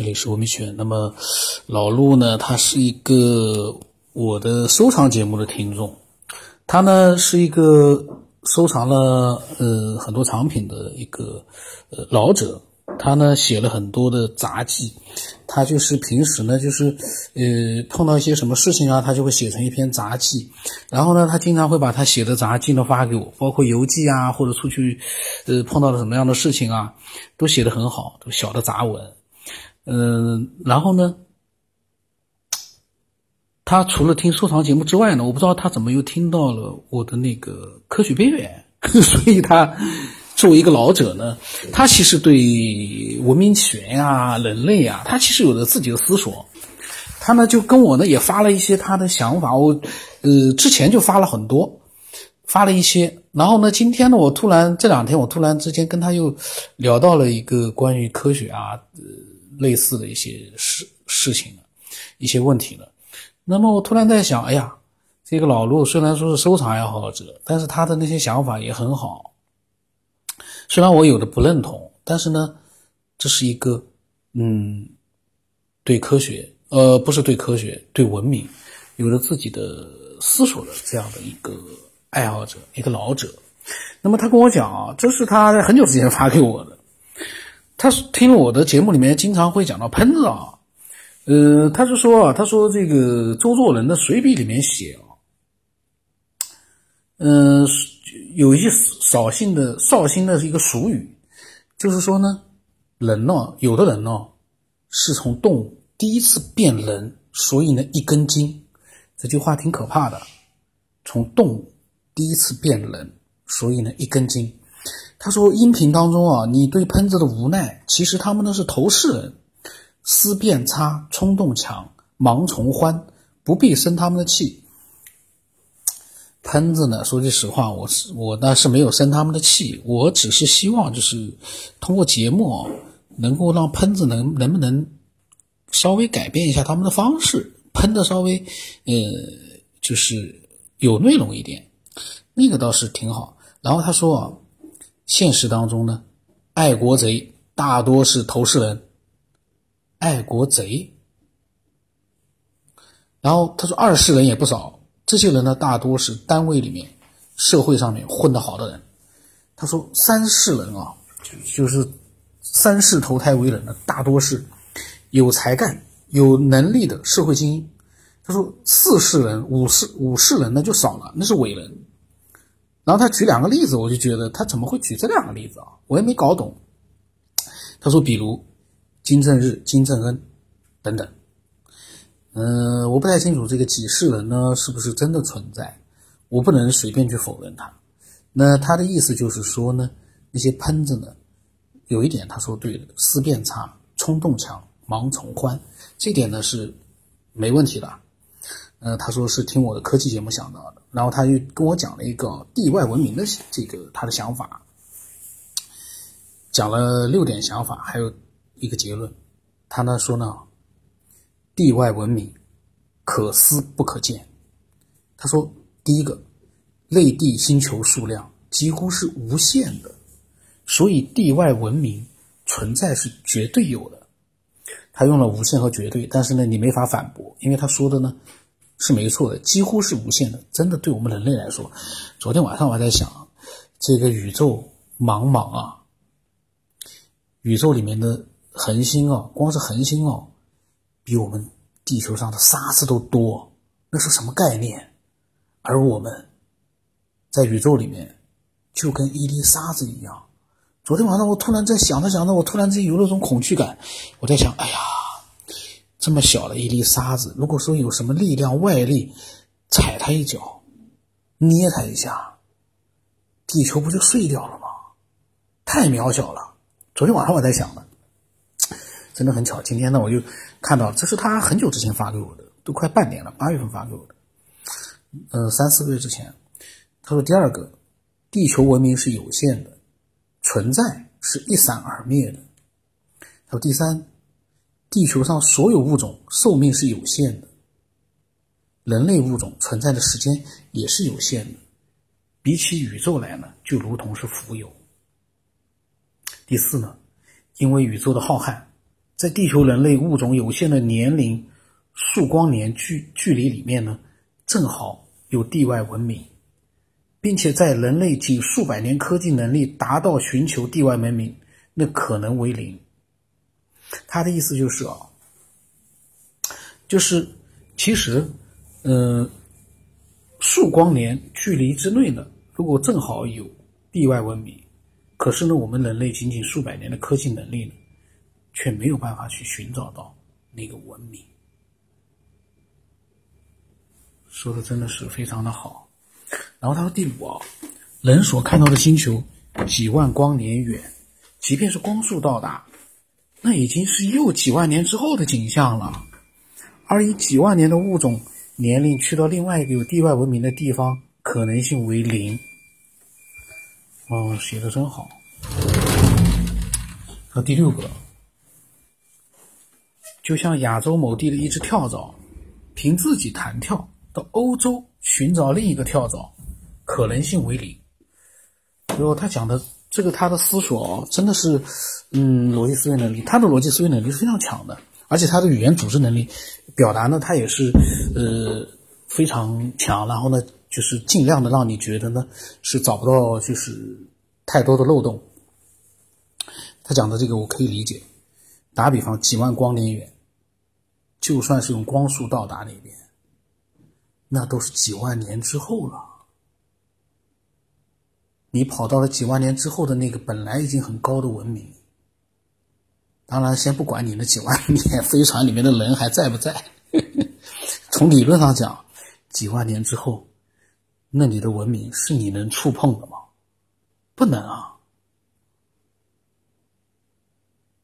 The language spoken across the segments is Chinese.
这里是吴明圈。那么老陆呢，他是一个我的收藏节目的听众，他呢是一个收藏了呃很多藏品的一个呃老者，他呢写了很多的杂记，他就是平时呢就是呃碰到一些什么事情啊，他就会写成一篇杂记，然后呢他经常会把他写的杂记呢发给我，包括游记啊，或者出去呃碰到了什么样的事情啊，都写得很好，都小的杂文。嗯，然后呢，他除了听收藏节目之外呢，我不知道他怎么又听到了我的那个科学边缘，所以他作为一个老者呢，他其实对文明起源啊、人类啊，他其实有着自己的思索。他呢就跟我呢也发了一些他的想法，我呃之前就发了很多，发了一些，然后呢今天呢我突然这两天我突然之间跟他又聊到了一个关于科学啊。类似的一些事事情了，一些问题了。那么我突然在想，哎呀，这个老陆虽然说是收藏爱好者，但是他的那些想法也很好。虽然我有的不认同，但是呢，这是一个嗯，对科学，呃，不是对科学，对文明，有着自己的思索的这样的一个爱好者，一个老者。那么他跟我讲啊，这是他在很久之前发给我的。他听我的节目里面经常会讲到喷子啊，呃，他是说啊，他说这个周作人的随笔里面写啊，嗯，有一些扫兴的绍兴的一个俗语，就是说呢，人呢，有的人呢是从动物第一次变人，所以呢一根筋，这句话挺可怕的，从动物第一次变人，所以呢一根筋。他说：“音频当中啊，你对喷子的无奈，其实他们都是头饰人，思辨差，冲动强，盲从欢，不必生他们的气。喷子呢，说句实话，我是我呢是没有生他们的气，我只是希望就是通过节目啊，能够让喷子能能不能稍微改变一下他们的方式，喷的稍微呃就是有内容一点，那个倒是挺好。然后他说啊。”现实当中呢，爱国贼大多是头世人。爱国贼，然后他说二世人也不少，这些人呢大多是单位里面、社会上面混得好的人。他说三世人啊，就就是三世投胎为人的大多是有才干、有能力的社会精英。他说四世人、五世五世人那就少了，那是伟人。然后他举两个例子，我就觉得他怎么会举这两个例子啊？我也没搞懂。他说，比如金正日、金正恩等等。嗯，我不太清楚这个几世人呢是不是真的存在，我不能随便去否认他。那他的意思就是说呢，那些喷子呢，有一点他说对了，思辨差、冲动强、盲从欢，这点呢是没问题的。呃，他说是听我的科技节目想到的，然后他又跟我讲了一个地外文明的这个他的想法，讲了六点想法，还有一个结论。他呢说呢，地外文明可思不可见。他说，第一个，类地星球数量几乎是无限的，所以地外文明存在是绝对有的。他用了无限和绝对，但是呢，你没法反驳，因为他说的呢。是没错的，几乎是无限的。真的，对我们人类来说，昨天晚上我还在想，这个宇宙茫茫啊，宇宙里面的恒星啊，光是恒星哦，比我们地球上的沙子都多，那是什么概念？而我们在宇宙里面就跟一粒沙子一样。昨天晚上我突然在想着想着，我突然之间有那种恐惧感，我在想，哎呀。这么小的一粒沙子，如果说有什么力量外力踩它一脚，捏它一下，地球不就碎掉了吗？太渺小了。昨天晚上我在想的，真的很巧。今天呢，我就看到这是他很久之前发给我的，都快半年了，八月份发给我的，呃，三四个月之前。他说：“第二个，地球文明是有限的，存在是一闪而灭的。”还有第三。地球上所有物种寿命是有限的，人类物种存在的时间也是有限的，比起宇宙来呢，就如同是浮游。第四呢，因为宇宙的浩瀚，在地球人类物种有限的年龄数光年距距离里面呢，正好有地外文明，并且在人类仅数百年科技能力达到寻求地外文明，那可能为零。他的意思就是啊，就是其实，呃，数光年距离之内呢，如果正好有地外文明，可是呢，我们人类仅仅数百年的科技能力呢？却没有办法去寻找到那个文明，说的真的是非常的好。然后他说第五啊，人所看到的星球几万光年远，即便是光速到达，那已经是又几万年之后的景象了。而以几万年的物种年龄去到另外一个有地外文明的地方，可能性为零。哦，写的真好。和第六个。就像亚洲某地的一只跳蚤，凭自己弹跳到欧洲寻找另一个跳蚤，可能性为零。就他讲的这个，他的思索真的是，嗯，逻辑思维能力，他的逻辑思维能力是非常强的，而且他的语言组织能力，表达呢，他也是呃非常强。然后呢，就是尽量的让你觉得呢是找不到就是太多的漏洞。他讲的这个我可以理解。打比方，几万光年远。就算是用光速到达那边，那都是几万年之后了。你跑到了几万年之后的那个本来已经很高的文明，当然先不管你那几万年飞船里面的人还在不在，从理论上讲，几万年之后，那里的文明是你能触碰的吗？不能啊。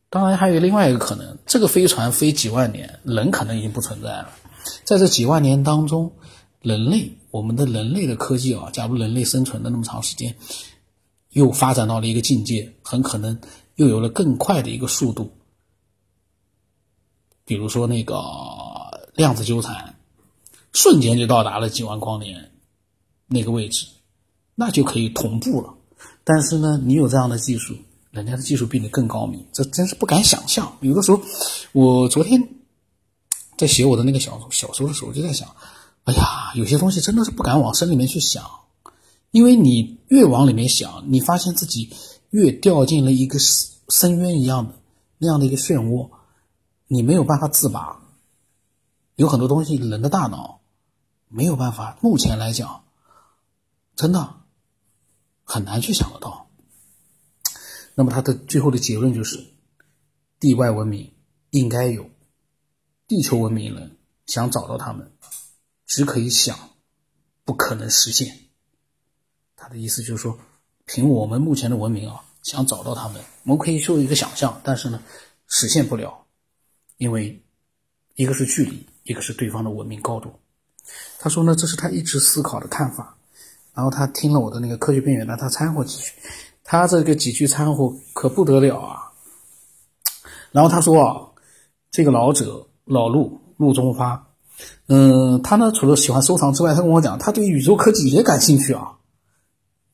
当然，还有另外一个可能，这个飞船飞几万年，人可能已经不存在了。在这几万年当中，人类，我们的人类的科技啊，假如人类生存了那么长时间，又发展到了一个境界，很可能又有了更快的一个速度。比如说那个量子纠缠，瞬间就到达了几万光年那个位置，那就可以同步了。但是呢，你有这样的技术。人家的技术比你更高明，这真是不敢想象。有的时候，我昨天在写我的那个小小说的时候，就在想，哎呀，有些东西真的是不敢往深里面去想，因为你越往里面想，你发现自己越掉进了一个深渊一样的那样的一个漩涡，你没有办法自拔。有很多东西，人的大脑没有办法，目前来讲，真的很难去想得到。那么他的最后的结论就是，地外文明应该有，地球文明人想找到他们，只可以想，不可能实现。他的意思就是说，凭我们目前的文明啊，想找到他们，我们可以做一个想象，但是呢，实现不了，因为一个是距离，一个是对方的文明高度。他说呢，这是他一直思考的看法。然后他听了我的那个科学边缘呢，他掺和几句。他这个几句掺和可不得了啊！然后他说啊，这个老者老陆陆中发，嗯，他呢除了喜欢收藏之外，他跟我讲，他对宇宙科技也感兴趣啊。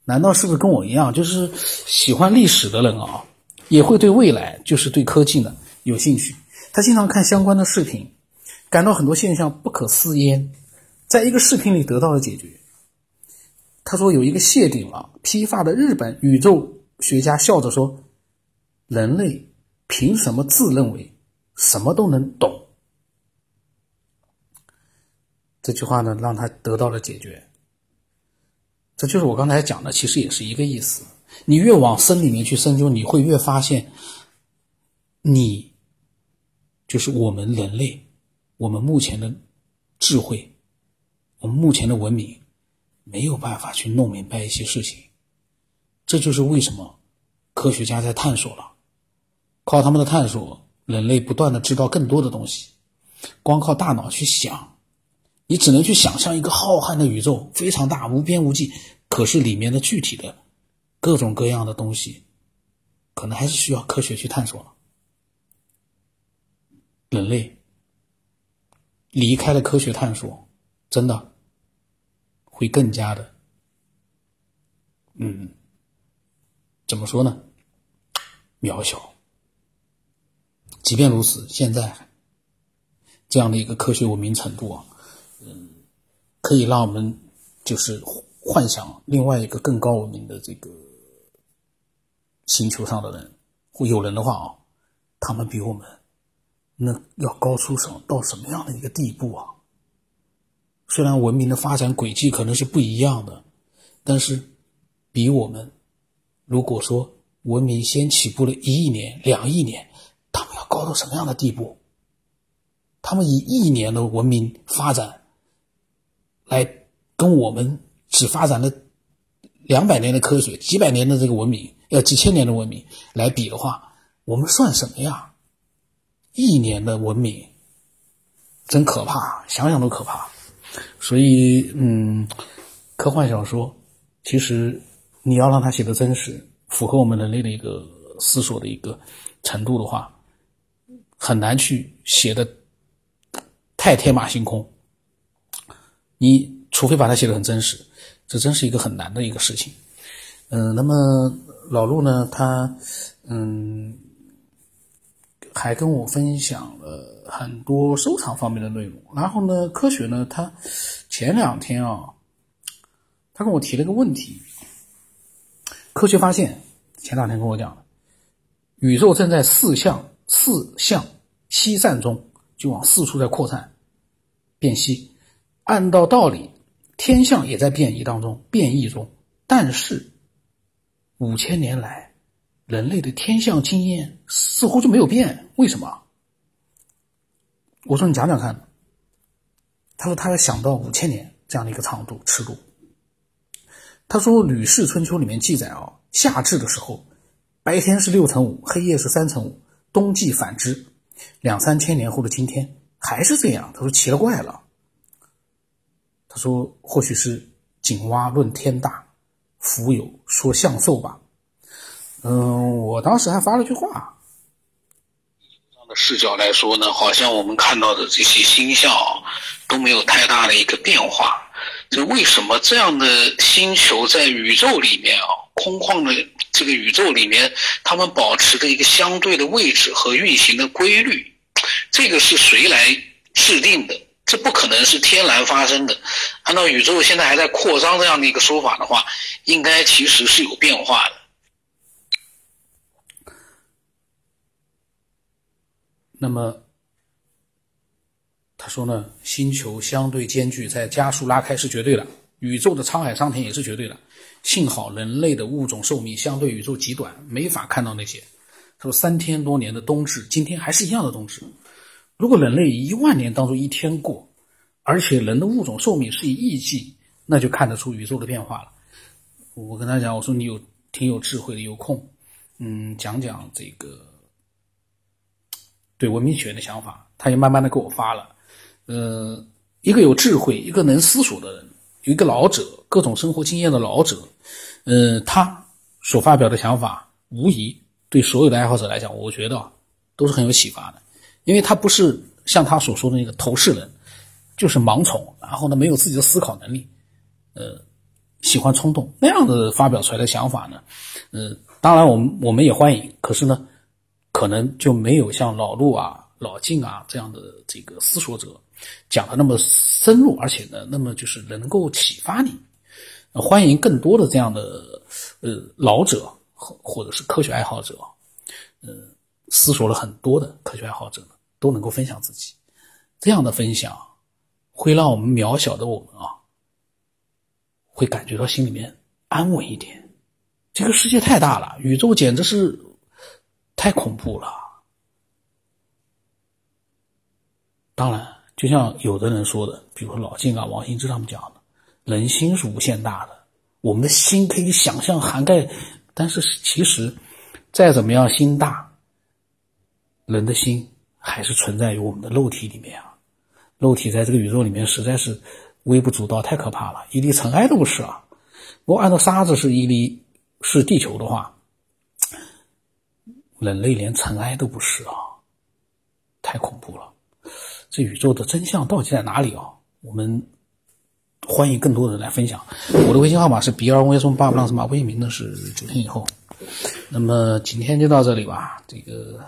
难道是不是跟我一样，就是喜欢历史的人啊，也会对未来，就是对科技呢有兴趣？他经常看相关的视频，感到很多现象不可思议，在一个视频里得到了解决。他说：“有一个谢顶了披发的日本宇宙学家笑着说，人类凭什么自认为什么都能懂？”这句话呢，让他得到了解决。这就是我刚才讲的，其实也是一个意思。你越往深里面去深究，你会越发现，你就是我们人类，我们目前的智慧，我们目前的文明。没有办法去弄明白一些事情，这就是为什么科学家在探索了。靠他们的探索，人类不断的知道更多的东西。光靠大脑去想，你只能去想象一个浩瀚的宇宙，非常大，无边无际。可是里面的具体的各种各样的东西，可能还是需要科学去探索了。人类离开了科学探索，真的。会更加的，嗯，怎么说呢？渺小。即便如此，现在这样的一个科学文明程度啊，可以让我们就是幻想另外一个更高文明的这个星球上的人，或有人的话啊，他们比我们那要高出什么到什么样的一个地步啊？虽然文明的发展轨迹可能是不一样的，但是比我们如果说文明先起步了一亿年、两亿年。他们要高到什么样的地步？他们以亿年的文明发展，来跟我们只发展了两百年的科学、几百年的这个文明，要几千年的文明来比的话，我们算什么呀？亿年的文明，真可怕，想想都可怕。所以，嗯，科幻小说其实你要让它写的真实，符合我们人类的一个思索的一个程度的话。很难去写的太天马行空，你除非把它写的很真实，这真是一个很难的一个事情。嗯，那么老陆呢，他嗯还跟我分享了很多收藏方面的内容。然后呢，科学呢，他前两天啊，他跟我提了个问题，科学发现前两天跟我讲的，宇宙正在四象。四向西散中，就往四处在扩散、变西。按照道理，天象也在变异当中、变异中。但是，五千年来，人类的天象经验似乎就没有变。为什么？我说你讲讲看。他说他想到五千年这样的一个长度、尺度。他说《吕氏春秋》里面记载啊，夏至的时候，白天是六乘五，黑夜是三乘五。冬季反之，两三千年后的今天还是这样。他说奇了怪了。他说或许是井蛙论天大，蜉蝣说相寿吧。嗯，我当时还发了句话。的视角来说呢，好像我们看到的这些星象都没有太大的一个变化。这为什么这样的星球在宇宙里面啊，空旷的？这个宇宙里面，它们保持的一个相对的位置和运行的规律，这个是谁来制定的？这不可能是天然发生的。按照宇宙现在还在扩张这样的一个说法的话，应该其实是有变化的。那么他说呢？星球相对间距在加速拉开是绝对的，宇宙的沧海桑田也是绝对的。幸好人类的物种寿命相对宇宙极短，没法看到那些。他说三千多年的冬至，今天还是一样的冬至。如果人类一万年当中一天过，而且人的物种寿命是以亿计，那就看得出宇宙的变化了。我跟他讲，我说你有挺有智慧的，有空，嗯，讲讲这个对文明起源的想法。他也慢慢的给我发了，呃，一个有智慧，一个能思索的人。有一个老者，各种生活经验的老者，呃，他所发表的想法，无疑对所有的爱好者来讲，我觉得都是很有启发的。因为他不是像他所说的那个头饰人，就是盲从，然后呢没有自己的思考能力，呃，喜欢冲动那样的发表出来的想法呢，呃，当然我们我们也欢迎，可是呢，可能就没有像老陆啊、老静啊这样的这个思索者。讲的那么深入，而且呢，那么就是能够启发你。欢迎更多的这样的呃老者或或者是科学爱好者，呃，思索了很多的科学爱好者，都能够分享自己。这样的分享会让我们渺小的我们啊，会感觉到心里面安稳一点。这个世界太大了，宇宙简直是太恐怖了。当然。就像有的人说的，比如说老晋啊、王兴之他们讲的，人心是无限大的，我们的心可以想象涵盖，但是其实再怎么样心大，人的心还是存在于我们的肉体里面啊。肉体在这个宇宙里面实在是微不足道，太可怕了，一粒尘埃都不是啊。如果按照沙子是一粒是地球的话，人类连尘埃都不是啊，太恐怖了。这宇宙的真相到底在哪里啊？我们欢迎更多人来分享。我的微信号码是 B 二 V 松八不浪什么，微信名呢是九天以后。那么今天就到这里吧，这个。